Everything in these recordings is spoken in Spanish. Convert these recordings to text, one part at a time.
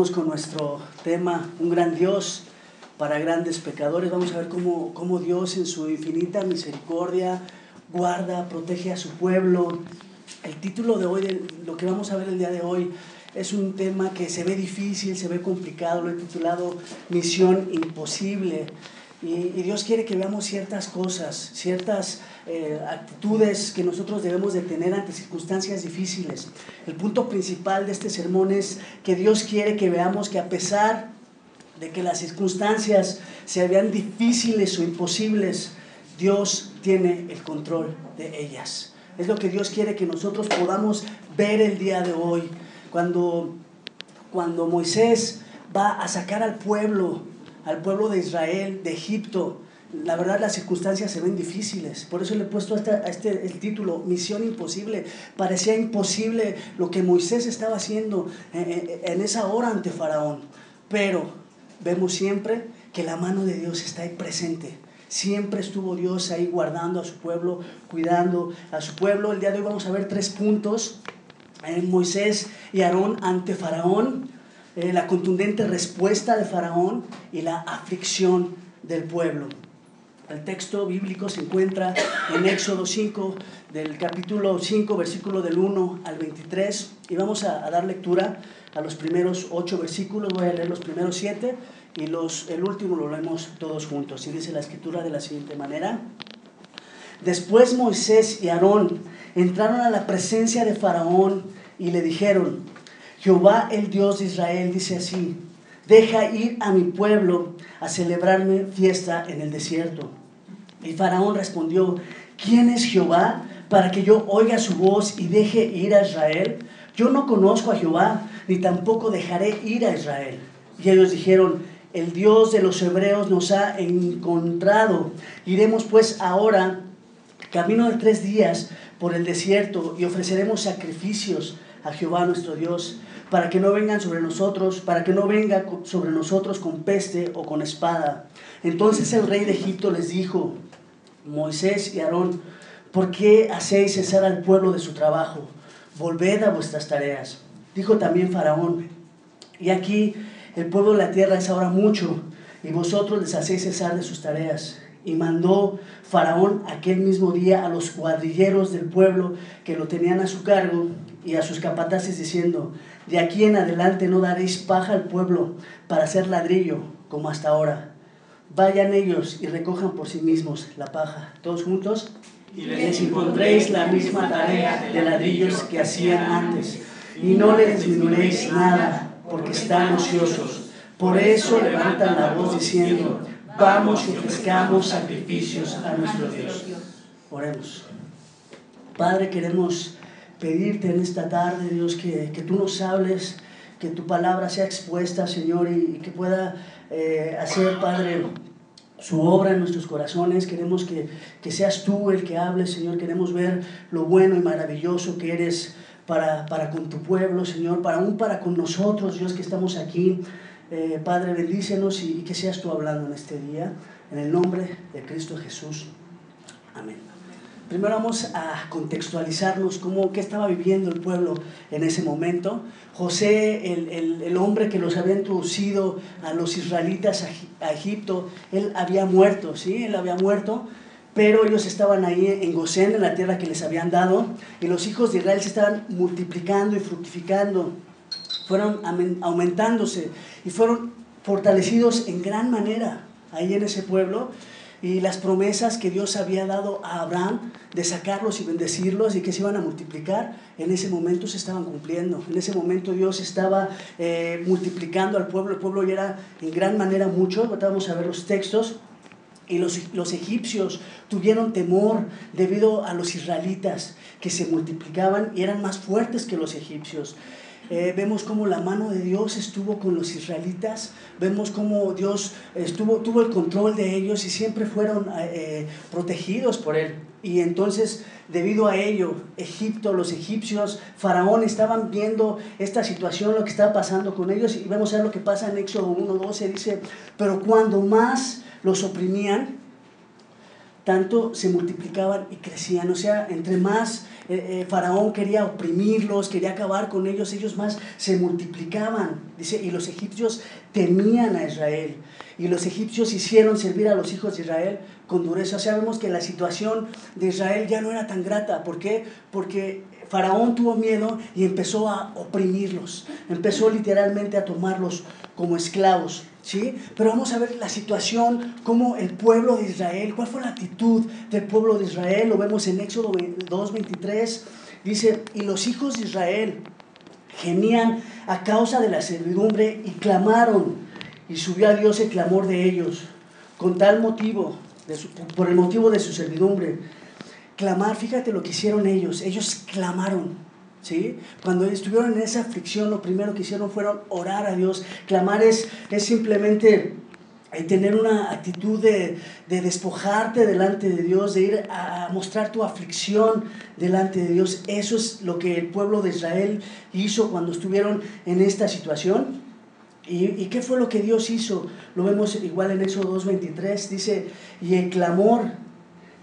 Seguimos con nuestro tema, un gran Dios para grandes pecadores. Vamos a ver cómo, cómo Dios en su infinita misericordia guarda, protege a su pueblo. El título de hoy, de lo que vamos a ver el día de hoy, es un tema que se ve difícil, se ve complicado. Lo he titulado Misión Imposible. Y, Dios quiere que veamos ciertas cosas, ciertas eh, actitudes que nosotros debemos de tener ante circunstancias difíciles. El punto principal de este sermón es que Dios quiere que veamos que a pesar de que las circunstancias se vean difíciles o imposibles, Dios tiene el control de ellas. Es lo que Dios quiere que nosotros podamos ver el día de hoy. Cuando, cuando Moisés va a sacar al pueblo, al pueblo de Israel, de Egipto, la verdad las circunstancias se ven difíciles. Por eso le he puesto a este, el título, Misión Imposible. Parecía imposible lo que Moisés estaba haciendo en, en esa hora ante Faraón. Pero vemos siempre que la mano de Dios está ahí presente. Siempre estuvo Dios ahí guardando a su pueblo, cuidando a su pueblo. El día de hoy vamos a ver tres puntos. Moisés y Aarón ante Faraón, eh, la contundente respuesta de Faraón y la aflicción del pueblo. El texto bíblico se encuentra en Éxodo 5, del capítulo 5, versículo del 1 al 23, y vamos a, dar lectura a los primeros 8 versículos, voy a leer los primeros 7 y los, el último lo leemos todos juntos. Y dice la escritura de la siguiente manera. Después Moisés y Aarón entraron a la presencia de Faraón y le dijeron, Jehová el Dios de Israel dice así, deja ir a mi pueblo a celebrarme fiesta en el desierto. Y Faraón respondió, ¿quién es Jehová para que yo oiga su voz y deje ir a Israel? Yo no conozco a Jehová, ni tampoco dejaré ir a Israel. Y ellos dijeron, el Dios de los hebreos nos ha encontrado. Iremos pues ahora, camino de tres días, por el desierto y ofreceremos sacrificios a Jehová nuestro Dios, para que no vengan sobre nosotros, para que no venga sobre nosotros con peste o con espada. Entonces el rey de Egipto les dijo, Moisés y Aarón, ¿por qué hacéis cesar al pueblo de su trabajo? Volved a vuestras tareas. Dijo también Faraón, y aquí el pueblo de la tierra es ahora mucho, y vosotros les hacéis cesar de sus tareas. Y mandó Faraón aquel mismo día a los cuadrilleros del pueblo que lo tenían a su cargo y a sus capataces diciendo, de aquí en adelante no daréis paja al pueblo para hacer ladrillo como hasta ahora Vayan ellos y recojan por sí mismos la paja. Todos juntos. Y les impondréis la misma tarea de ladrillos que hacían antes. Y no les disminuiréis nada, porque están ociosos. Por eso levantan la voz diciendo, vamos y ofrezcamos sacrificios a nuestro Dios. Oremos. Padre, queremos pedirte en esta tarde, Dios, que, que tú nos hables, que tu palabra sea expuesta, Señor, y, que pueda eh, hacer, Padre, su obra en nuestros corazones. Queremos que, que, seas tú el que hables, Señor. Queremos ver lo bueno y maravilloso que eres para, para con tu pueblo, Señor, para aún para con nosotros, Dios, que estamos aquí. Eh, Padre, bendícenos y, que seas tú hablando en este día. En el nombre de Cristo Jesús. Amén. Primero vamos a contextualizarnos cómo, qué estaba viviendo el pueblo en ese momento. José, el, el, hombre que los había introducido a los israelitas a, a, Egipto, él había muerto, ¿sí? Él había muerto, pero ellos estaban ahí en Gosén, en la tierra que les habían dado, y los hijos de Israel se estaban multiplicando y fructificando, fueron aumentándose y fueron fortalecidos en gran manera ahí en ese pueblo y las promesas que Dios había dado a Abraham de sacarlos y bendecirlos y que se iban a multiplicar, en ese momento se estaban cumpliendo. En ese momento Dios estaba eh, multiplicando al pueblo, el pueblo ya era en gran manera mucho, vamos a ver los textos, y los, los egipcios tuvieron temor debido a los israelitas que se multiplicaban y eran más fuertes que los egipcios. Eh, vemos cómo la mano de Dios estuvo con los israelitas, vemos cómo Dios estuvo, tuvo el control de ellos y siempre fueron eh, protegidos por Él. Y entonces, debido a ello, Egipto, los egipcios, Faraón estaban viendo esta situación, lo que estaba pasando con ellos, y vemos a ver lo que pasa en Éxodo 1.12, dice, pero cuando más los oprimían, tanto se multiplicaban y crecían. O sea, entre más eh, eh, Faraón quería oprimirlos, quería acabar con ellos, ellos más se multiplicaban. Dice, y los egipcios temían a Israel. Y los egipcios hicieron servir a los hijos de Israel con dureza. O sea, vemos que la situación de Israel ya no era tan grata. ¿Por qué? Porque Faraón tuvo miedo y empezó a oprimirlos. Empezó literalmente a tomarlos como esclavos. ¿Sí? Pero vamos a ver la situación, cómo el pueblo de Israel, cuál fue la actitud del pueblo de Israel, lo vemos en Éxodo 2.23, dice, y los hijos de Israel gemían a causa de la servidumbre y clamaron, y subió a Dios el clamor de ellos, con tal motivo, por el motivo de su servidumbre. Clamar, fíjate lo que hicieron ellos, ellos clamaron. ¿Sí? Cuando estuvieron en esa aflicción, lo primero que hicieron fueron orar a Dios. Clamar es, es simplemente eh, tener una actitud de, de, despojarte delante de Dios, de ir a mostrar tu aflicción delante de Dios. Eso es lo que el pueblo de Israel hizo cuando estuvieron en esta situación. ¿Y, y qué fue lo que Dios hizo? Lo vemos igual en Éxodo 2.23. Dice, y el clamor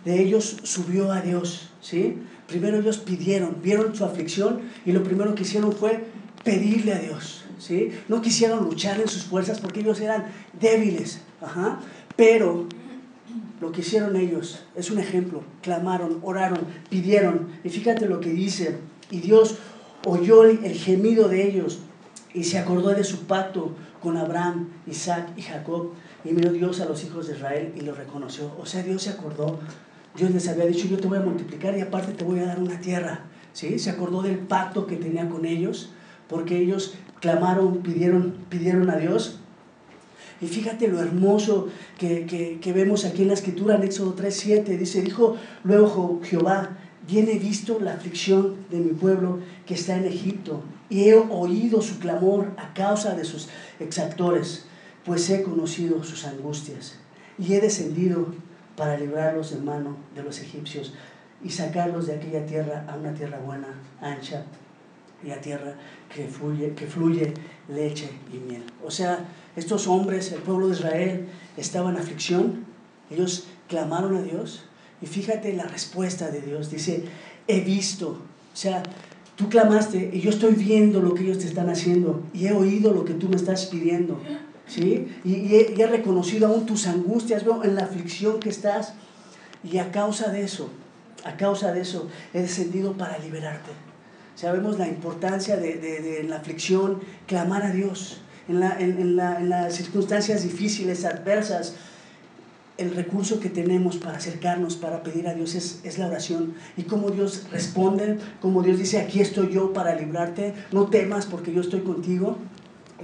de ellos subió a Dios. ¿sí? Primero ellos pidieron, vieron su aflicción y lo primero que hicieron fue pedirle a Dios. ¿sí? No quisieron luchar en sus fuerzas porque ellos eran débiles. Ajá. Pero lo que hicieron ellos es un ejemplo. Clamaron, oraron, pidieron. Y fíjate lo que dice. Y Dios oyó el gemido de ellos y se acordó de su pacto con Abraham, Isaac y Jacob. Y miró Dios a los hijos de Israel y los reconoció. O sea, Dios se acordó Dios les había dicho, yo te voy a multiplicar y aparte te voy a dar una tierra. ¿Sí? Se acordó del pacto que tenía con ellos, porque ellos clamaron, pidieron, pidieron a Dios. Y fíjate lo hermoso que, que, vemos aquí en la escritura, en Éxodo 3.7, dice, dijo luego Jehová, viene visto la aflicción de mi pueblo que está en Egipto, y he oído su clamor a causa de sus exactores, pues he conocido sus angustias, y he descendido para librarlos mano de los egipcios y sacarlos de aquella tierra a una tierra buena, ancha y a tierra que fluye, que fluye leche y miel. O sea, estos hombres, el pueblo de Israel, estaban en aflicción, ellos clamaron a Dios y fíjate la respuesta de Dios, dice, he visto, o sea, tú clamaste y yo estoy viendo lo que ellos te están haciendo y he oído lo que tú me estás pidiendo. ¿Sí? Y, he, reconocido aún tus angustias, veo en la aflicción que estás. Y a causa de eso, a causa de eso, he descendido para liberarte. Sabemos la importancia de, de, en la aflicción clamar a Dios. En, la, en, la, en, las circunstancias difíciles, adversas, el recurso que tenemos para acercarnos, para pedir a Dios es, es, la oración. Y como Dios responde, como Dios dice, aquí estoy yo para librarte, no temas porque yo estoy contigo.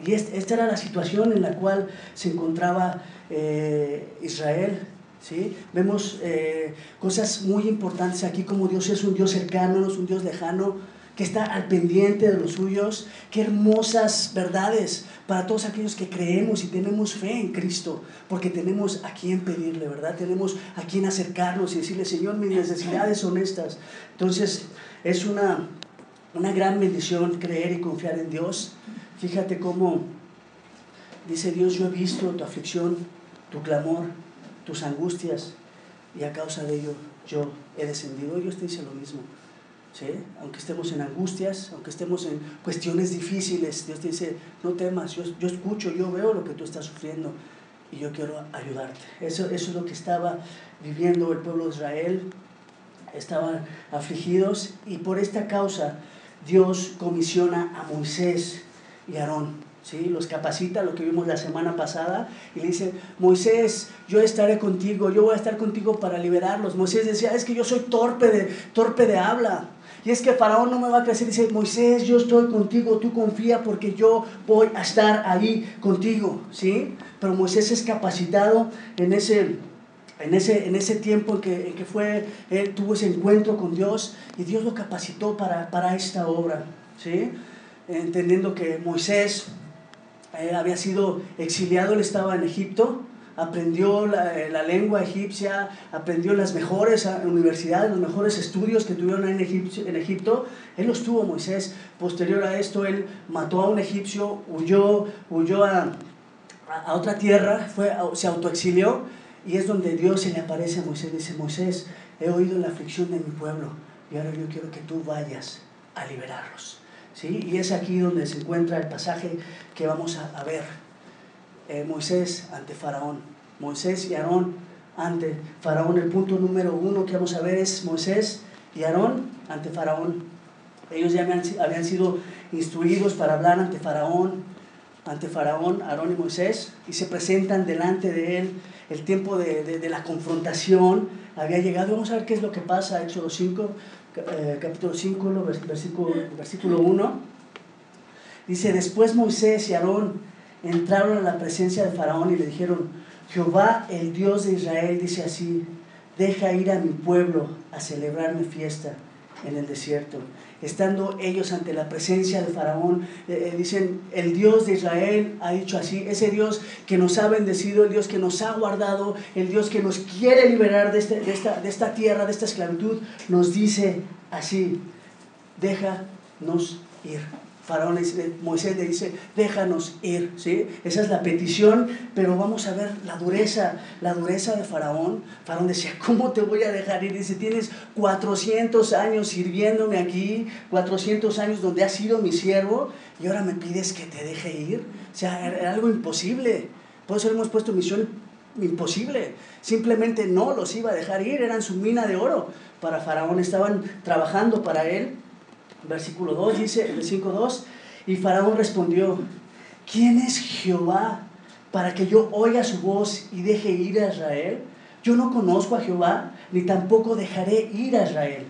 Y esta era la situación en la cual se encontraba eh, Israel. ¿sí? Vemos eh, cosas muy importantes aquí, como Dios es un Dios cercano, no es un Dios lejano, que está al pendiente de los suyos. Qué hermosas verdades para todos aquellos que creemos y tenemos fe en Cristo, porque tenemos a quien pedirle, ¿verdad? Tenemos a quien acercarnos y decirle, Señor, mis necesidades son estas. Entonces, es una, una gran bendición creer y confiar en Dios. Fíjate cómo dice Dios, yo he visto tu aflicción, tu clamor, tus angustias, y a causa de ello yo he descendido. Dios te dice lo mismo. ¿sí? Aunque estemos en angustias, aunque estemos en cuestiones difíciles, Dios te dice, no temas, yo, yo escucho, yo veo lo que tú estás sufriendo y yo quiero ayudarte. Eso, eso es lo que estaba viviendo el pueblo de Israel. Estaban afligidos y por esta causa Dios comisiona a Moisés y Aarón. ¿sí? Los capacita, lo que vimos la semana pasada, y le dice, Moisés, yo estaré contigo, yo voy a estar contigo para liberarlos. Moisés decía, es que yo soy torpe de, torpe de habla. Y es que Faraón no me va a crecer. Dice, Moisés, yo estoy contigo, tú confía porque yo voy a estar ahí contigo. ¿sí? Pero Moisés es capacitado en ese, en ese, en ese tiempo en que, en que fue, él tuvo ese encuentro con Dios y Dios lo capacitó para, para esta obra. ¿sí? Entendiendo que Moisés eh, había sido exiliado, él estaba en Egipto, aprendió la, eh, lengua egipcia, aprendió las mejores ah, universidades, los mejores estudios que tuvieron en en Egipto. Él los tuvo, Moisés. Posterior a esto, él mató a un egipcio, huyó, huyó a, a otra tierra, fue, se autoexilió Y es donde Dios se le aparece a Moisés dice, Moisés, he oído la aflicción de mi pueblo y ahora yo quiero que tú vayas a liberarlos. ¿Sí? Y es aquí donde se encuentra el pasaje que vamos a, ver. Eh, Moisés ante Faraón. Moisés y Aarón ante Faraón. El punto número uno que vamos a ver es Moisés y Aarón ante Faraón. Ellos ya habían, habían sido instruidos para hablar ante Faraón, ante Faraón, Aarón y Moisés, y se presentan delante de él. El tiempo de, de, la confrontación había llegado. Vamos a ver qué es lo que pasa, Éxodo 5, eh, capítulo 5, versículo, versículo 1. Dice, después Moisés y Aarón entraron a la presencia de Faraón y le dijeron, Jehová, el Dios de Israel, dice así, deja ir a mi pueblo a celebrar mi fiesta en el desierto. Estando ellos ante la presencia de Faraón, eh, eh, dicen, el Dios de Israel ha dicho así, ese Dios que nos ha bendecido, el Dios que nos ha guardado, el Dios que nos quiere liberar de, este, esta, de esta tierra, de esta esclavitud, nos dice así, déjanos ir. Faraón Moisés le dice, déjanos ir, ¿sí? Esa es la petición, pero vamos a ver la dureza, la dureza de Faraón. Faraón decía, ¿cómo te voy a dejar ir? Dice, tienes 400 años sirviéndome aquí, 400 años donde has sido mi siervo, y ahora me pides que te deje ir. O sea, era algo imposible. Por eso hemos puesto misión imposible. Simplemente no los iba a dejar ir, eran su mina de oro para Faraón, estaban trabajando para él versículo 2 dice, el 5.2, y Faraón respondió, ¿quién es Jehová para que yo oiga su voz y deje ir a Israel? Yo no conozco a Jehová, ni tampoco dejaré ir a Israel.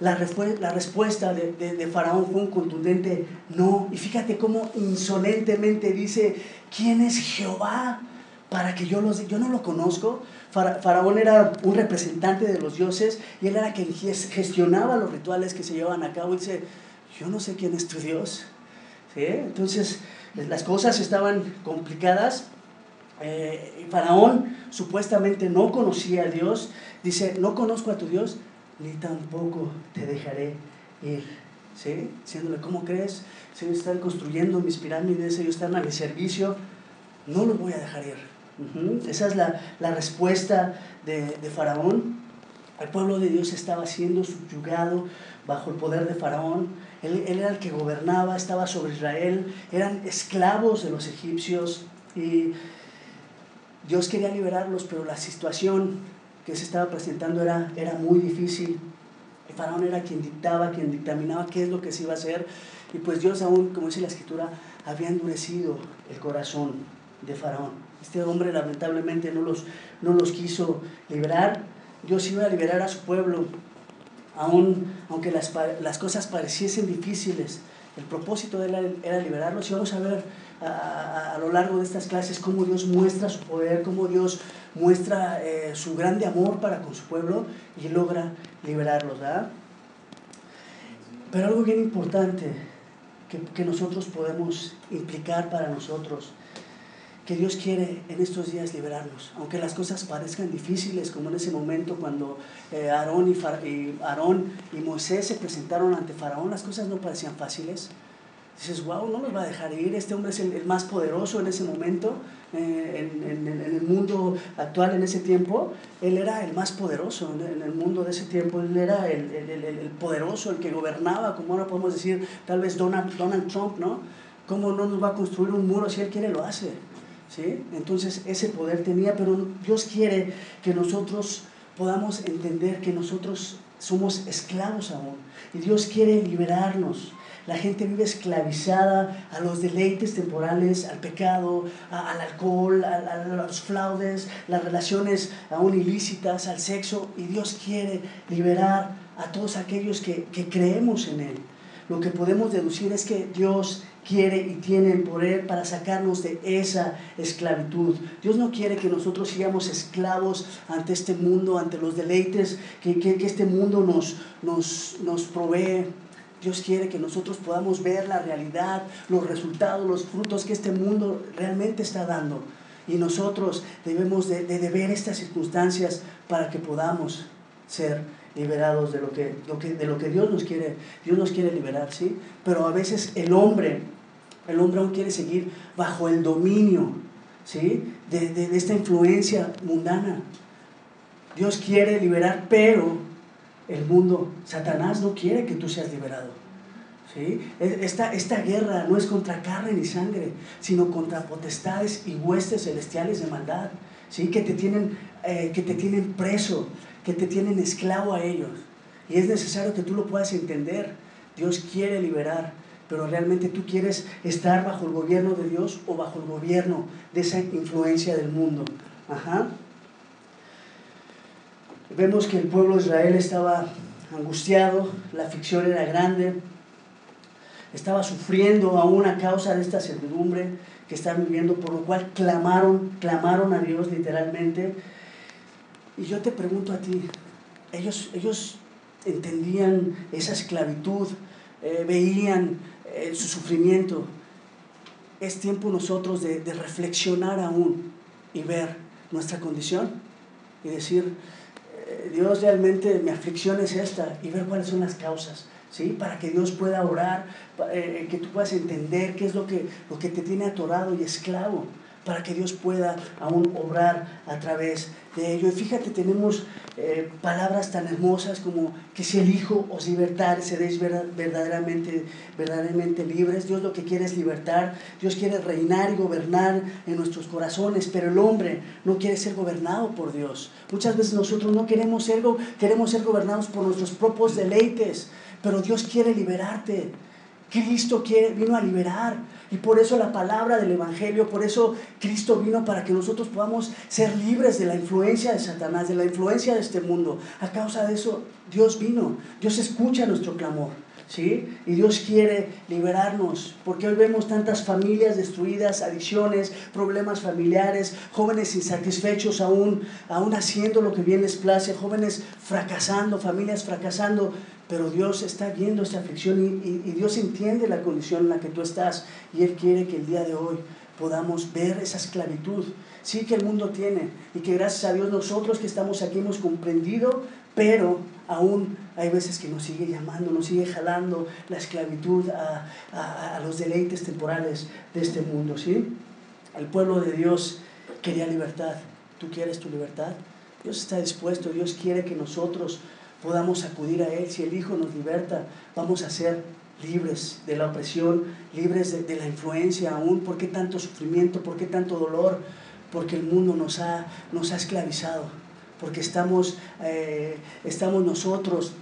La, la respuesta de, de, Faraón fue un contundente no. Y fíjate cómo insolentemente dice, ¿quién es Jehová? Para que yo los... Yo no lo conozco. Faraón era un representante de los dioses y él era quien gestionaba los rituales que se llevaban a cabo. Y dice, yo no sé quién es tu Dios. ¿Sí? Entonces, las cosas estaban complicadas. Eh, Faraón supuestamente no conocía a Dios. Dice, no conozco a tu Dios, ni tampoco te dejaré ir. ¿Sí? Diciéndole, ¿cómo crees? Si ellos están construyendo mis pirámides, ellos están a mi servicio, no los voy a dejar ir. Esa es la, la respuesta de, de, Faraón. El pueblo de Dios estaba siendo subyugado bajo el poder de Faraón. Él, él, era el que gobernaba, estaba sobre Israel. Eran esclavos de los egipcios. Y Dios quería liberarlos, pero la situación que se estaba presentando era, era muy difícil. Faraón era quien dictaba, quien dictaminaba qué es lo que se iba a hacer. Y pues Dios aún, como dice la escritura, había endurecido el corazón de faraón. Este hombre lamentablemente no los, no los quiso liberar. Dios iba a liberar a su pueblo, aun, aunque las, las cosas pareciesen difíciles. El propósito de él era liberarlos y vamos a ver a, a, lo largo de estas clases cómo Dios muestra su poder, cómo Dios muestra eh, su grande amor para con su pueblo y logra liberarlos. ¿verdad? Pero algo bien importante que, que nosotros podemos implicar para nosotros que Dios quiere en estos días liberarnos, aunque las cosas parezcan difíciles, como en ese momento cuando eh, Aarón, y, Aarón y Moisés se presentaron ante Faraón, las cosas no parecían fáciles. Dices, wow, no nos va a dejar ir, este hombre es el, más poderoso en ese momento, eh, en, en, el mundo actual, en ese tiempo, él era el más poderoso en, el mundo de ese tiempo, él era el, el, el, poderoso, el que gobernaba, como ahora podemos decir, tal vez Donald, Donald Trump, ¿no? ¿Cómo no nos va a construir un muro si él quiere, lo hace? ¿Sí? Entonces ese poder tenía, pero Dios quiere que nosotros podamos entender que nosotros somos esclavos aún y Dios quiere liberarnos. La gente vive esclavizada a los deleites temporales, al pecado, al alcohol, a, los fraudes, las relaciones aún ilícitas, al sexo. Y Dios quiere liberar a todos aquellos que, que creemos en Él. Lo que podemos deducir es que Dios quiere y tiene el poder para sacarnos de esa esclavitud. Dios no quiere que nosotros sigamos esclavos ante este mundo, ante los deleites que, que, este mundo nos, nos, nos provee. Dios quiere que nosotros podamos ver la realidad, los resultados, los frutos que este mundo realmente está dando. Y nosotros debemos de, de, de ver estas circunstancias para que podamos ser liberados de lo que, lo que, de lo que Dios nos quiere, Dios nos quiere liberar, ¿sí? Pero a veces el hombre el hombre aún quiere seguir bajo el dominio ¿sí? de, de, esta influencia mundana. Dios quiere liberar, pero el mundo, Satanás no quiere que tú seas liberado. ¿sí? Esta, esta guerra no es contra carne ni sangre, sino contra potestades y huestes celestiales de maldad, ¿sí? que, te tienen, eh, que te tienen preso, que te tienen esclavo a ellos. Y es necesario que tú lo puedas entender. Dios quiere liberar, pero realmente tú quieres estar bajo el gobierno de Dios o bajo el gobierno de esa influencia del mundo. Ajá. Vemos que el pueblo de Israel estaba angustiado, la ficción era grande, estaba sufriendo aún a causa de esta servidumbre que estaban viviendo, por lo cual clamaron, clamaron a Dios literalmente. Y yo te pregunto a ti, ellos, ellos entendían esa esclavitud, eh, veían eh, su sufrimiento. Es tiempo nosotros de, de reflexionar aún y ver nuestra condición y decir, eh, Dios realmente mi aflicción es esta y ver cuáles son las causas. ¿Sí? Para que Dios pueda orar, que tú puedas entender qué es lo que, lo que te tiene atorado y esclavo para que Dios pueda aún obrar a través de ello. Y fíjate, tenemos eh, palabras tan hermosas como que si el Hijo os libertar, seréis verdaderamente, verdaderamente libres. Dios lo que quiere es libertar, Dios quiere reinar y gobernar en nuestros corazones, pero el hombre no quiere ser gobernado por Dios. Muchas veces nosotros no queremos ser, queremos ser gobernados por nuestros propios deleites, pero Dios quiere liberarte. Cristo quiere, vino a liberar. Y por eso la palabra del Evangelio, por eso Cristo vino para que nosotros podamos ser libres de la influencia de Satanás, de la influencia de este mundo. A causa de eso, Dios vino. Dios escucha nuestro clamor. ¿Sí? Y Dios quiere liberarnos, porque hoy vemos tantas familias destruidas, adicciones, problemas familiares, jóvenes insatisfechos aún, aún haciendo lo que bien les place, jóvenes fracasando, familias fracasando, pero Dios está viendo esta aflicción y, Dios entiende la condición en la que tú estás y Él quiere que el día de hoy podamos ver esa esclavitud, sí que el mundo tiene y que gracias a Dios nosotros que estamos aquí hemos comprendido, pero aún hay veces que nos sigue llamando, nos sigue jalando la esclavitud a, a los deleites temporales de este mundo, ¿sí? El pueblo de Dios quería libertad. ¿Tú quieres tu libertad? Dios está dispuesto, Dios quiere que nosotros podamos acudir a Él. Si el Hijo nos liberta, vamos a ser libres de la opresión, libres de, la influencia aún. ¿Por qué tanto sufrimiento? ¿Por qué tanto dolor? Porque el mundo nos ha, nos ha esclavizado, porque estamos, eh, estamos nosotros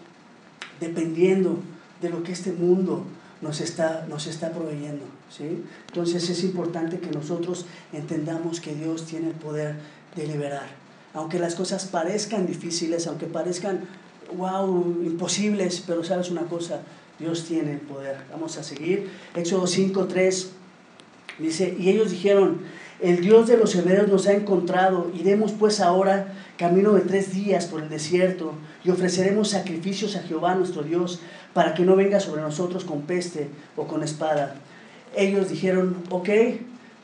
dependiendo de lo que este mundo nos está, nos está proveyendo. ¿sí? Entonces es importante que nosotros entendamos que Dios tiene el poder de liberar. Aunque las cosas parezcan difíciles, aunque parezcan wow, imposibles, pero sabes una cosa, Dios tiene el poder. Vamos a seguir. Éxodo 5, 3 dice, y ellos dijeron, el Dios de los hebreos nos ha encontrado, iremos pues ahora camino de tres días por el desierto y ofreceremos sacrificios a Jehová nuestro Dios para que no venga sobre nosotros con peste o con espada. Ellos dijeron, ok,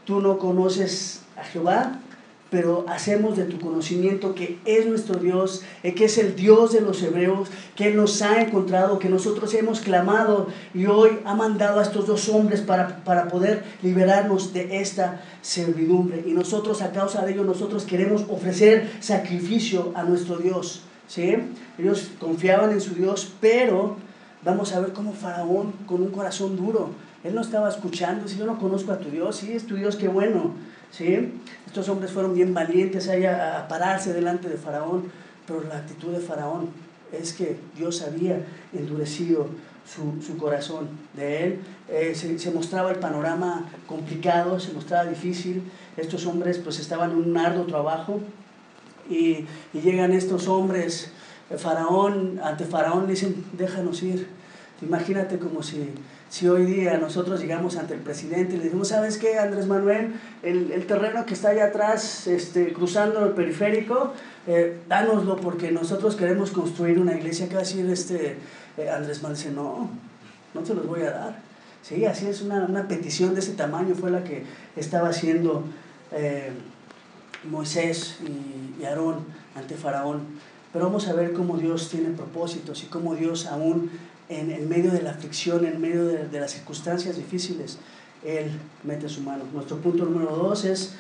tú no conoces a Jehová, pero hacemos de tu conocimiento que es nuestro Dios, eh, que es el Dios de los hebreos, que nos ha encontrado, que nosotros hemos clamado y hoy ha mandado a estos dos hombres para, para poder liberarnos de esta servidumbre. Y nosotros a causa de ello, nosotros queremos ofrecer sacrificio a nuestro Dios. ¿sí? Ellos confiaban en su Dios, pero vamos a ver cómo Faraón, con un corazón duro, él no estaba escuchando, si yo no conozco a tu Dios, sí, es tu Dios, qué bueno. ¿sí? Estos hombres fueron bien valientes a, pararse delante de Faraón, pero la actitud de Faraón es que Dios había endurecido su, corazón de él. Eh, se, mostraba el panorama complicado, se mostraba difícil. Estos hombres pues estaban en un arduo trabajo y, y llegan estos hombres, Faraón, ante Faraón le dicen, déjanos ir. Imagínate como si si hoy día nosotros llegamos ante el presidente y le decimos, ¿sabes qué, Andrés Manuel? El, el terreno que está allá atrás, este, cruzando el periférico, eh, dánoslo porque nosotros queremos construir una iglesia. ¿Qué va a decir este, eh, Andrés Manuel? Dice, no, no te los voy a dar. Sí, así es, una, una petición de ese tamaño fue la que estaba haciendo eh, Moisés y, y Aarón ante Faraón. Pero vamos a ver cómo Dios tiene propósitos y cómo Dios aún en, medio de la aflicción, en medio de, las circunstancias difíciles, Él mete su mano. Nuestro punto número dos es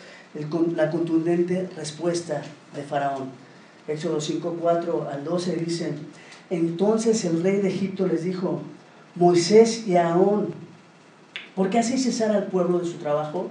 la contundente respuesta de Faraón. Éxodo 5, 4 al 12 dice, entonces el rey de Egipto les dijo, Moisés y Aarón, ¿por qué hacéis cesar al pueblo de su trabajo?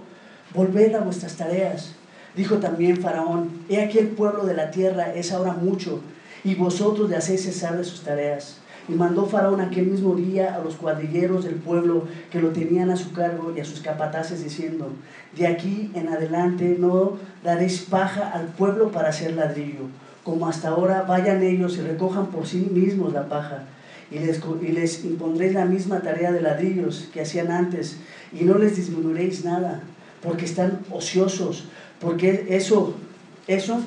Volved a vuestras tareas. Dijo también Faraón, he aquí el pueblo de la tierra es ahora mucho, y vosotros le hacéis cesar de sus tareas. Y mandó Faraón aquel mismo día a los cuadrilleros del pueblo que lo tenían a su cargo y a sus capataces diciendo, de aquí en adelante no daréis paja al pueblo para hacer ladrillo, como hasta ahora vayan ellos y recojan por sí mismos la paja. Y les, y les impondréis la misma tarea de ladrillos que hacían antes, y no les disminuiréis nada, porque están ociosos, porque eso, eso,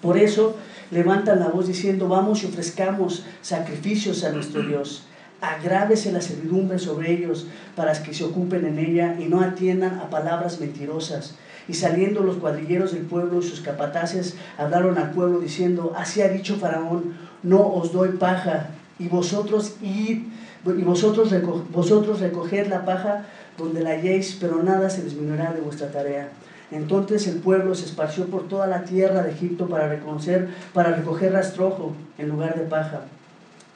por eso levantan la voz diciendo, vamos y ofrezcamos sacrificios a nuestro Dios. Agrávese la servidumbre sobre ellos para que se ocupen en ella y no atiendan a palabras mentirosas. Y saliendo los cuadrilleros del pueblo y sus capataces hablaron al pueblo diciendo, así ha dicho Faraón, no os doy paja, y vosotros id, y vosotros, vosotros recoged la paja donde la halléis, pero nada se disminuirá de vuestra tarea. Entonces el pueblo se esparció por toda la tierra de Egipto para, reconocer, para recoger rastrojo en lugar de paja.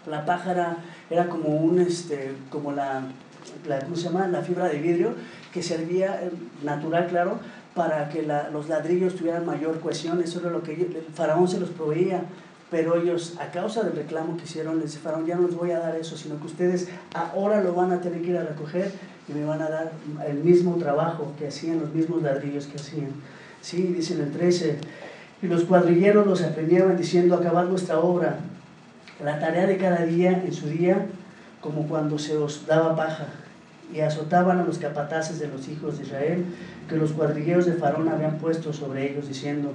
La paja era, como, un, este, como la, la, ¿cómo se llama? la fibra de vidrio que servía, eh, natural claro, para que los ladrillos tuvieran mayor cohesión. Eso era lo que el faraón se los proveía. Pero ellos, a causa del reclamo que hicieron, les dijeron, ya no les voy a dar eso, sino que ustedes ahora lo van a tener que ir a recoger y me van a dar el mismo trabajo que hacían, los mismos ladrillos que hacían. Sí, dice en el 13, y los cuadrilleros los aprendieron diciendo, acabad vuestra obra, la tarea de cada día en su día, como cuando se os daba paja, y azotaban a los capataces de los hijos de Israel, que los cuadrilleros de Faraón habían puesto sobre ellos, diciendo,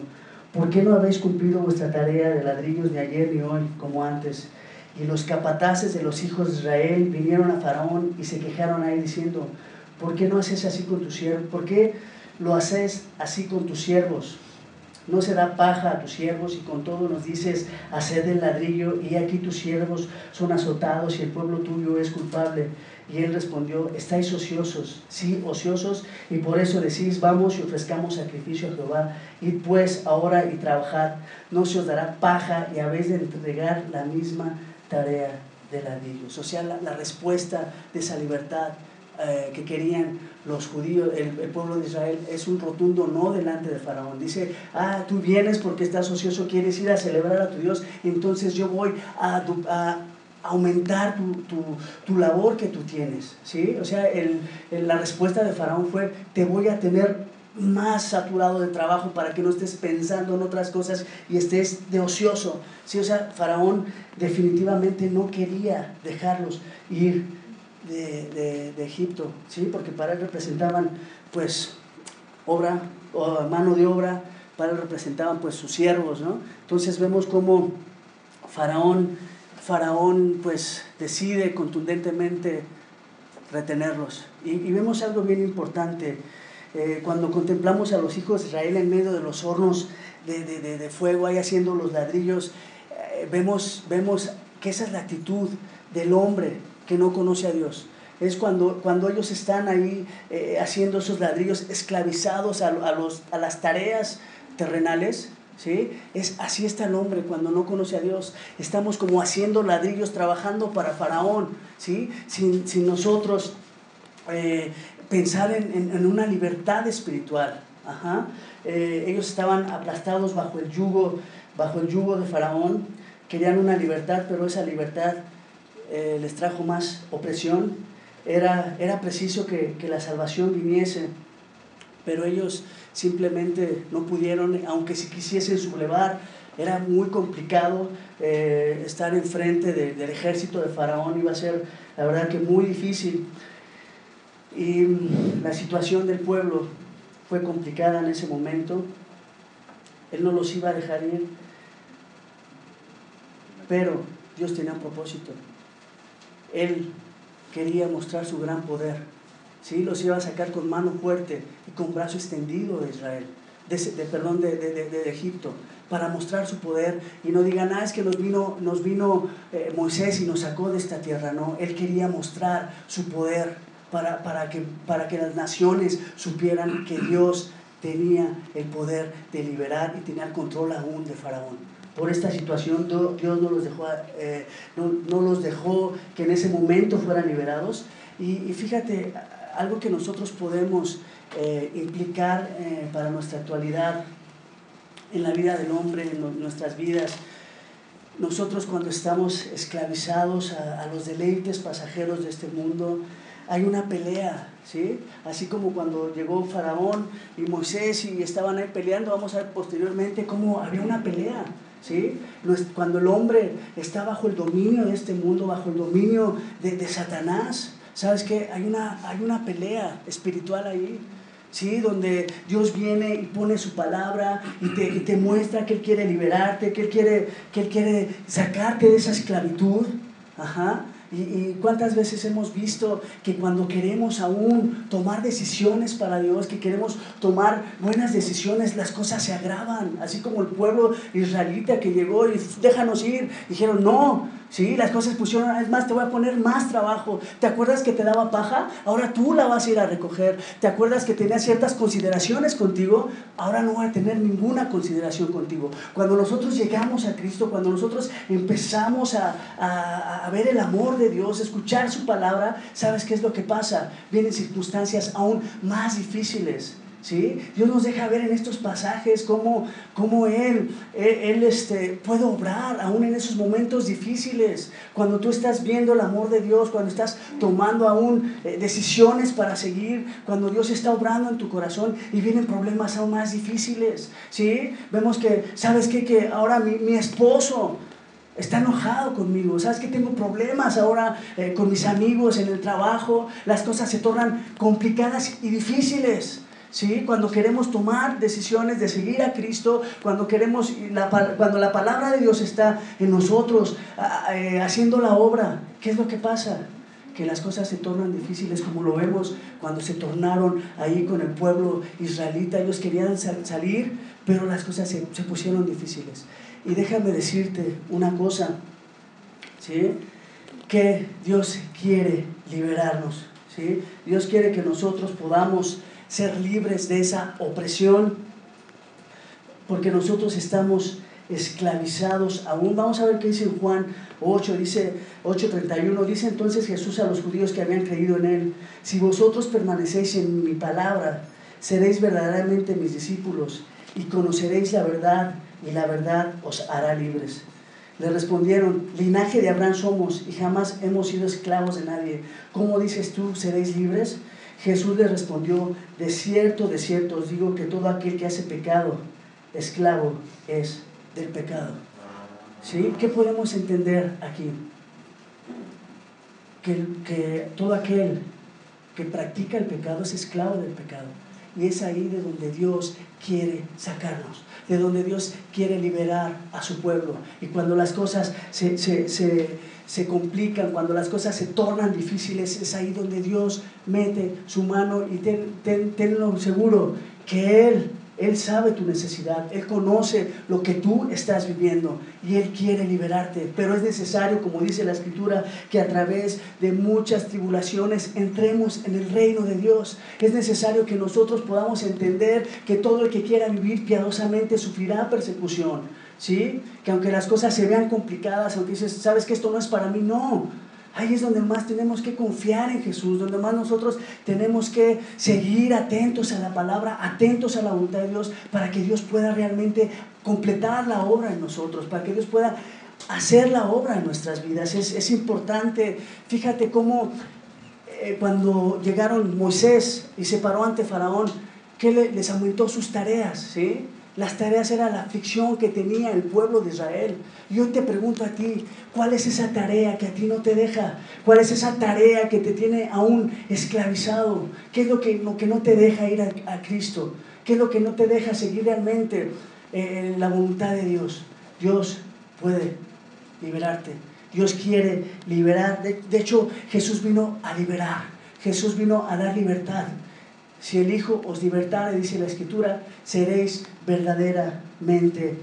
¿por qué no habéis cumplido vuestra tarea de ladrillos ni ayer ni hoy, como antes? Y los capataces de los hijos de Israel vinieron a Faraón y se quejaron a él diciendo, ¿por qué no haces así con tus siervos? ¿Por qué lo haces así con tus siervos? No se da paja a tus siervos y con todo nos dices, haced el ladrillo y aquí tus siervos son azotados y el pueblo tuyo es culpable. Y él respondió, estáis ociosos, sí, ociosos, y por eso decís, vamos y ofrezcamos sacrificio a Jehová. y pues ahora y trabajad, no se os dará paja y habéis de entregar la misma tarea de ladrillos. O sea, la, respuesta de esa libertad eh, que querían los judíos, el, pueblo de Israel, es un rotundo no delante de Faraón. Dice, ah, tú vienes porque estás ocioso, quieres ir a celebrar a tu Dios, entonces yo voy a, aumentar tu, labor que tú tienes. ¿sí? O sea, la respuesta de Faraón fue, te voy a tener más saturado de trabajo para que no estés pensando en otras cosas y estés de ocioso. Sí, o sea, Faraón definitivamente no quería dejarlos ir de, Egipto, ¿sí? porque para él representaban pues obra, mano de obra, para él representaban pues sus siervos, ¿no? Entonces vemos cómo Faraón, Faraón pues decide contundentemente retenerlos. Y, y vemos algo bien importante eh, cuando contemplamos a los hijos de Israel en medio de los hornos de, fuego, ahí haciendo los ladrillos, eh, vemos, vemos que esa es la actitud del hombre que no conoce a Dios. Es cuando, cuando ellos están ahí eh, haciendo esos ladrillos esclavizados a, los, a las tareas terrenales, ¿Sí? Es, así está el hombre cuando no conoce a Dios. Estamos como haciendo ladrillos, trabajando para Faraón, ¿sí? sin, sin nosotros pensar en, una libertad espiritual. Eh, ellos estaban aplastados bajo el yugo, bajo el yugo de Faraón, querían una libertad, pero esa libertad eh, les trajo más opresión. Era, era preciso que, la salvación viniese, pero ellos simplemente no pudieron, aunque si quisiesen sublevar, era muy complicado eh, estar enfrente del ejército de Faraón, iba a ser la verdad que muy difícil. Y la situación del pueblo fue complicada en ese momento. Él no los iba a dejar ir. Pero Dios tenía un propósito. Él quería mostrar su gran poder. ¿sí? Los iba a sacar con mano fuerte y con brazo extendido de Israel, de, perdón, de, de, Egipto, para mostrar su poder. Y no digan, ah, es que nos vino, nos vino eh, Moisés y nos sacó de esta tierra. No, Él quería mostrar su poder para, para, que, para que las naciones supieran que Dios tenía el poder de liberar y tenía el control aún de Faraón. Por esta situación Dios no los dejó, eh, no, los dejó que en ese momento fueran liberados. Y, fíjate, algo que nosotros podemos eh, implicar eh, para nuestra actualidad en la vida del hombre, en nuestras vidas, nosotros cuando estamos esclavizados a, los deleites pasajeros de este mundo, hay una pelea, ¿sí? Así como cuando llegó Faraón y Moisés y estaban ahí peleando, vamos a ver posteriormente cómo había una pelea, ¿sí? Cuando el hombre está bajo el dominio de este mundo, bajo el dominio de, Satanás, ¿sabes qué? Hay una, hay una pelea espiritual ahí. ¿sí? donde Dios viene y pone su palabra y te, y te, muestra que Él quiere liberarte, que Él quiere, que Él quiere sacarte de esa esclavitud. Ajá. Y, cuántas veces hemos visto que cuando queremos aún tomar decisiones para Dios, que queremos tomar buenas decisiones, las cosas se agravan. Así como el pueblo israelita que llegó y déjanos ir, dijeron, no, Sí, las cosas pusieron, es más, te voy a poner más trabajo. ¿Te acuerdas que te daba paja? Ahora tú la vas a ir a recoger. ¿Te acuerdas que tenía ciertas consideraciones contigo? Ahora no voy a tener ninguna consideración contigo. Cuando nosotros llegamos a Cristo, cuando nosotros empezamos a, a, a ver el amor de Dios, escuchar su palabra, ¿sabes qué es lo que pasa? Vienen circunstancias aún más difíciles. ¿Sí? Dios nos deja ver en estos pasajes cómo, cómo Él, él, este, puede obrar aún en esos momentos difíciles. Cuando tú estás viendo el amor de Dios, cuando estás tomando aún eh, decisiones para seguir, cuando Dios está obrando en tu corazón y vienen problemas aún más difíciles. ¿sí? Vemos que, ¿sabes qué? Que ahora mi, mi esposo está enojado conmigo. ¿Sabes que tengo problemas ahora eh, con mis amigos en el trabajo? Las cosas se tornan complicadas y difíciles. ¿Sí? Cuando queremos tomar decisiones de seguir a Cristo, cuando, queremos, la, cuando la palabra de Dios está en nosotros eh, haciendo la obra, ¿qué es lo que pasa? Que las cosas se tornan difíciles como lo vemos cuando se tornaron ahí con el pueblo israelita. Ellos querían salir, pero las cosas se, se pusieron difíciles. Y déjame decirte una cosa, ¿sí? que Dios quiere liberarnos. ¿sí? Dios quiere que nosotros podamos ser libres de esa opresión, porque nosotros estamos esclavizados aún. Vamos a ver qué dice Juan 8, dice 8:31, dice entonces Jesús a los judíos que habían creído en él, si vosotros permanecéis en mi palabra, seréis verdaderamente mis discípulos y conoceréis la verdad y la verdad os hará libres. Le respondieron, linaje de Abraham somos y jamás hemos sido esclavos de nadie. ¿Cómo dices tú, seréis libres? Jesús le respondió, de cierto, de cierto os digo que todo aquel que hace pecado, esclavo es del pecado. ¿Sí? ¿Qué podemos entender aquí? Que, que todo aquel que practica el pecado es esclavo del pecado. Y es ahí de donde Dios quiere sacarnos, de donde Dios quiere liberar a su pueblo. Y cuando las cosas se, se, se se complican, cuando las cosas se tornan difíciles, es ahí donde Dios mete su mano y ten, tenlo seguro que Él, Él sabe tu necesidad, Él conoce lo que tú estás viviendo y Él quiere liberarte. Pero es necesario, como dice la Escritura, que a través de muchas tribulaciones entremos en el reino de Dios. Es necesario que nosotros podamos entender que todo el que quiera vivir piadosamente sufrirá persecución ¿sí? Que aunque las cosas se vean complicadas, aunque dices, sabes que esto no es para mí, no. Ahí es donde más tenemos que confiar en Jesús, donde más nosotros tenemos que seguir atentos a la palabra, atentos a la voluntad de Dios, para que Dios pueda realmente completar la obra en nosotros, para que Dios pueda hacer la obra en nuestras vidas. Es, es importante, fíjate cómo eh, cuando llegaron Moisés y se paró ante Faraón, que les aumentó sus tareas, ¿sí? Las tareas era la aflicción que tenía el pueblo de Israel. Y hoy te pregunto a ti, ¿cuál es esa tarea que a ti no te deja? ¿Cuál es esa tarea que te tiene aún esclavizado? ¿Qué es lo que, que no te deja ir a, Cristo? ¿Qué es lo que no te deja seguir realmente eh, la voluntad de Dios? Dios puede liberarte. Dios quiere liberar. de hecho, Jesús vino a liberar. Jesús vino a dar libertad. Si el Hijo os libertare, dice la Escritura, seréis verdaderamente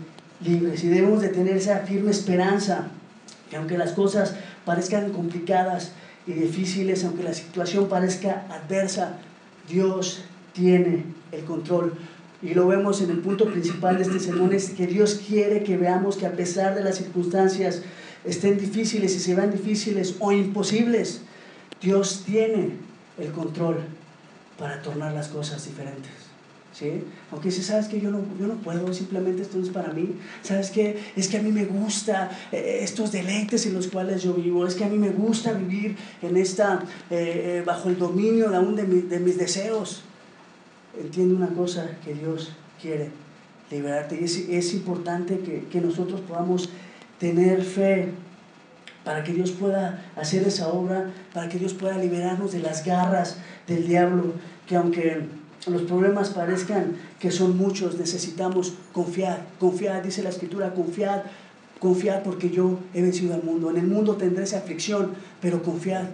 libres. Y debemos de tener esa firme esperanza que aunque las cosas parezcan complicadas y difíciles, aunque la situación parezca adversa, Dios tiene el control. y lo vemos en el punto principal de este sermón, es que Dios quiere que veamos que a pesar de las circunstancias estén difíciles y se vean difíciles o imposibles, Dios tiene el control para tornar las cosas diferentes. ¿Sí? Aunque si sabes que yo no, yo no puedo, simplemente esto no es para mí. Sabes que es que a mí me gusta eh, estos deleites en los cuales yo vivo, es que a mí me gusta vivir en esta, eh, eh, bajo el dominio aún de, de mis deseos. Entiende una cosa, que Dios quiere liberarte y es, es importante que, que nosotros podamos tener fe para que Dios pueda hacer esa obra, para que Dios pueda liberarnos de las garras del diablo, que aunque los problemas parezcan que son muchos, necesitamos confiar, confiar, dice la escritura, confiar, confiar porque yo he vencido al mundo. En el mundo tendré esa aflicción, pero confiar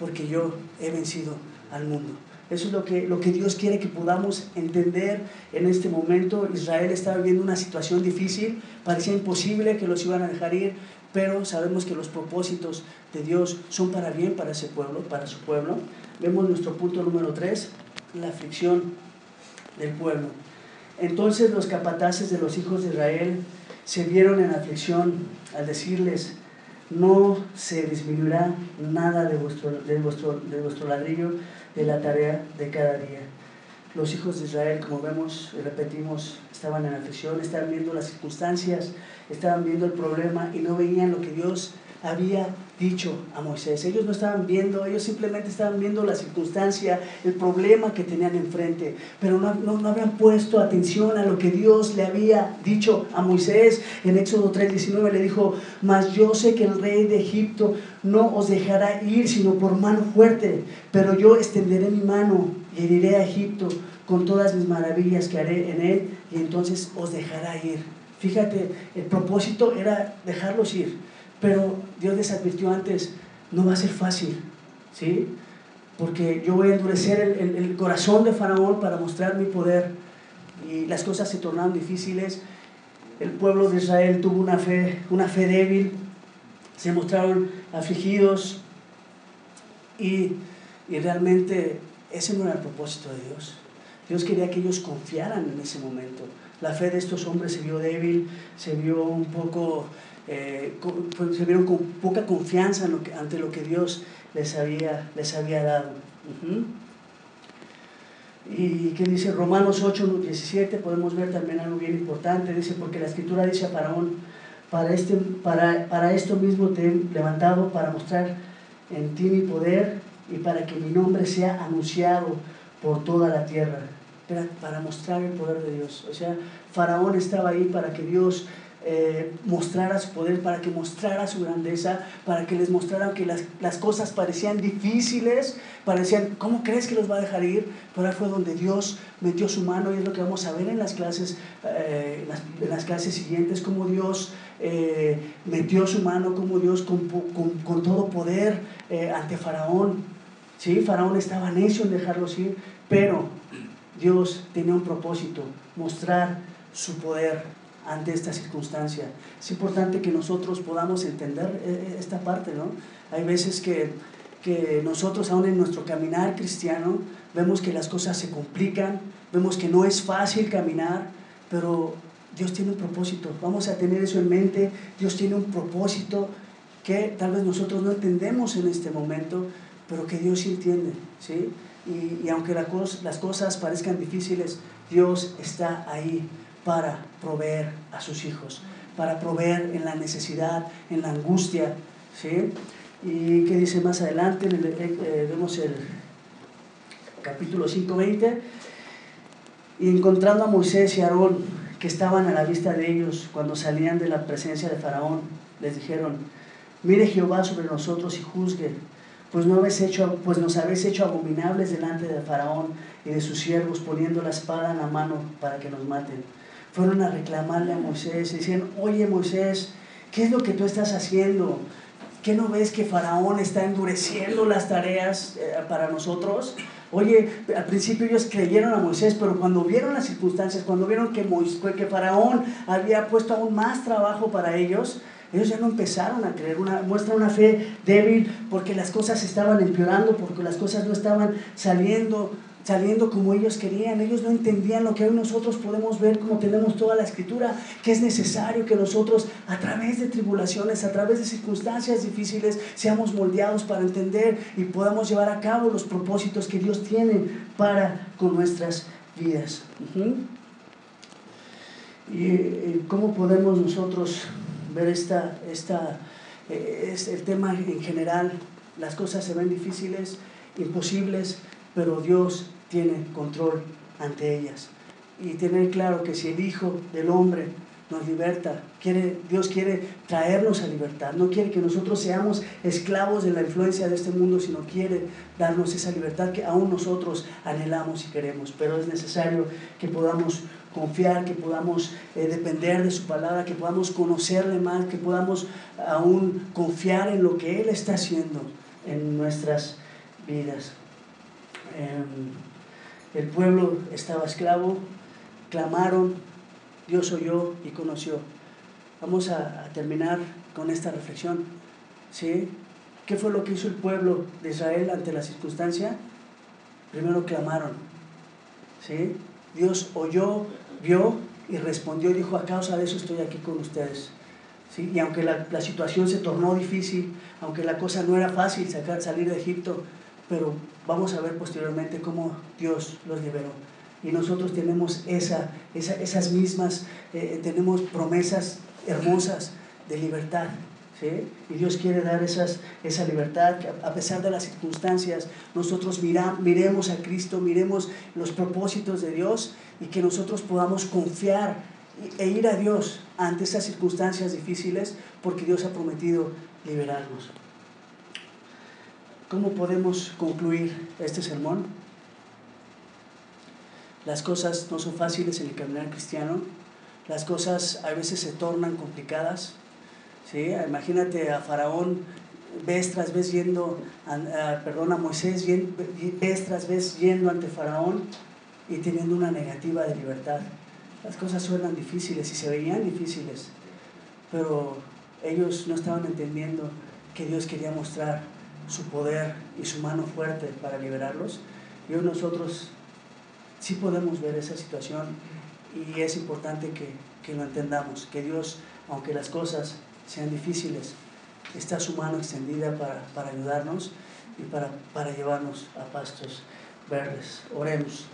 porque yo he vencido al mundo. Eso es lo que, lo que Dios quiere que podamos entender en este momento. Israel estaba viviendo una situación difícil, parecía imposible que los iban a dejar ir, pero sabemos que los propósitos de Dios son para bien para ese pueblo, para su pueblo. Vemos nuestro punto número 3, la aflicción del pueblo. Entonces los capataces de los hijos de Israel se vieron en aflicción al decirles, no se disminuirá nada de vuestro, de vuestro, de vuestro ladrillo de la tarea de cada día. Los hijos de Israel, como vemos y repetimos, estaban en aflicción, estaban viendo las circunstancias, estaban viendo el problema y no veían lo que Dios había dicho a Moisés. Ellos no estaban viendo, ellos simplemente estaban viendo la circunstancia, el problema que tenían enfrente, pero no, no, habían puesto atención a lo que Dios le había dicho a Moisés. En Éxodo 3:19 le dijo, mas yo sé que el rey de Egipto no os dejará ir sino por mano fuerte, pero yo extenderé mi mano y heriré a Egipto con todas mis maravillas que haré en él y entonces os dejará ir. Fíjate, el propósito era dejarlos ir pero Dios les advirtió antes, no va a ser fácil, ¿sí? Porque yo voy a endurecer el, el, corazón de Faraón para mostrar mi poder. Y las cosas se tornaron difíciles. El pueblo de Israel tuvo una fe, una fe débil. Se mostraron afligidos. Y, y realmente ese no era el propósito de Dios. Dios quería que ellos confiaran en ese momento. La fe de estos hombres se vio débil, se vio un poco eh, pues, se vieron con poca confianza ante lo que Dios les había, les había dado. Y que dice Romanos 8, 17, podemos ver también algo bien importante, dice, porque la escritura dice a Faraón, para, este, para, para esto mismo te he levantado, para mostrar en ti mi poder y para que mi nombre sea anunciado por toda la tierra, para, para mostrar el poder de Dios. O sea, Faraón estaba ahí para que Dios eh, mostrara su poder, para que mostrara su grandeza, para que les mostrara que las, las, cosas parecían difíciles, parecían, ¿cómo crees que los va a dejar ir? Pero ahí fue donde Dios metió su mano y es lo que vamos a ver en las clases, eh, en, las, en, las, clases siguientes, cómo Dios eh, metió su mano, cómo Dios con, con, con todo poder eh, ante Faraón. ¿Sí? Faraón estaba necio en dejarlos ir, pero Dios tenía un propósito, mostrar su poder ante esta circunstancia. Es importante que nosotros podamos entender eh, eh, esta parte, ¿no? Hay veces que, que nosotros, aún en nuestro caminar cristiano, vemos que las cosas se complican, vemos que no es fácil caminar, pero Dios tiene un propósito. Vamos a tener eso en mente. Dios tiene un propósito que tal vez nosotros no entendemos en este momento, pero que Dios sí entiende, ¿sí? Y, y aunque la las cosas parezcan difíciles, Dios está ahí para proveer a sus hijos, para proveer en la necesidad, en la angustia. ¿sí? ¿Y qué dice más adelante? Eh, eh, vemos el capítulo 5.20. Y encontrando a Moisés y Aarón, que estaban a la vista de ellos cuando salían de la presencia de Faraón, les dijeron, mire Jehová sobre nosotros y juzgue, pues, no habéis hecho, pues nos habéis hecho abominables delante de Faraón y de sus siervos, poniendo la espada en la mano para que nos maten fueron a reclamarle a Moisés y decían, oye Moisés, ¿qué es lo que tú estás haciendo? ¿Qué no ves que Faraón está endureciendo las tareas eh, para nosotros? Oye, al principio ellos creyeron a Moisés, pero cuando vieron las circunstancias, cuando vieron que, que Faraón había puesto aún más trabajo para ellos, ellos ya no empezaron a creer, muestra una fe débil porque las cosas estaban empeorando, porque las cosas no estaban saliendo saliendo como ellos querían. Ellos no entendían lo que hoy nosotros podemos ver como tenemos toda la escritura, que es necesario que nosotros a través de tribulaciones, a través de circunstancias difíciles, seamos moldeados para entender y podamos llevar a cabo los propósitos que Dios tiene para con nuestras vidas. ¿Y eh, cómo podemos nosotros ver esta, esta, eh, el tema en general? Las cosas se ven difíciles, imposibles, pero Dios tiene control ante ellas. Y tener claro que si el Hijo del Hombre nos liberta, quiere, Dios quiere traernos a libertad, no quiere que nosotros seamos esclavos de la influencia de este mundo, sino quiere darnos esa libertad que aún nosotros anhelamos y queremos. Pero es necesario que podamos confiar, que podamos eh, depender de su palabra, que podamos conocerle más, que podamos aún confiar en lo que Él está haciendo en nuestras vidas. Em, el pueblo estaba esclavo, clamaron, Dios oyó y conoció. Vamos a, terminar con esta reflexión. ¿sí? ¿Qué fue lo que hizo el pueblo de Israel ante la circunstancia? Primero clamaron. ¿sí? Dios oyó, vio y respondió y dijo, a causa de eso estoy aquí con ustedes. ¿sí? Y aunque la, la, situación se tornó difícil, aunque la cosa no era fácil sacar, salir de Egipto, pero vamos a ver posteriormente cómo Dios los liberó. Y nosotros tenemos esa, esas mismas, eh, tenemos promesas hermosas de libertad. Y Dios quiere dar esas, esa libertad, que a pesar de las circunstancias, nosotros mira, miremos a Cristo, miremos los propósitos de Dios y que nosotros podamos confiar e ir a Dios ante esas circunstancias difíciles, porque Dios ha prometido liberarnos. ¿Cómo podemos concluir este sermón? Las cosas no son fáciles en el caminar cristiano, las cosas a veces se tornan complicadas. ¿Sí? Imagínate a Faraón vez tras vez yendo, a, perdón, a Moisés vez tras vez yendo ante Faraón y teniendo una negativa de libertad. Las cosas suenan difíciles y se veían difíciles, pero ellos no estaban entendiendo que Dios quería mostrar su poder y su mano fuerte para liberarlos. Y hoy nosotros sí podemos ver esa situación y es importante que, que lo entendamos, que Dios, aunque las cosas sean difíciles, está su mano extendida para, para ayudarnos y para, para llevarnos a pastos verdes. Oremos.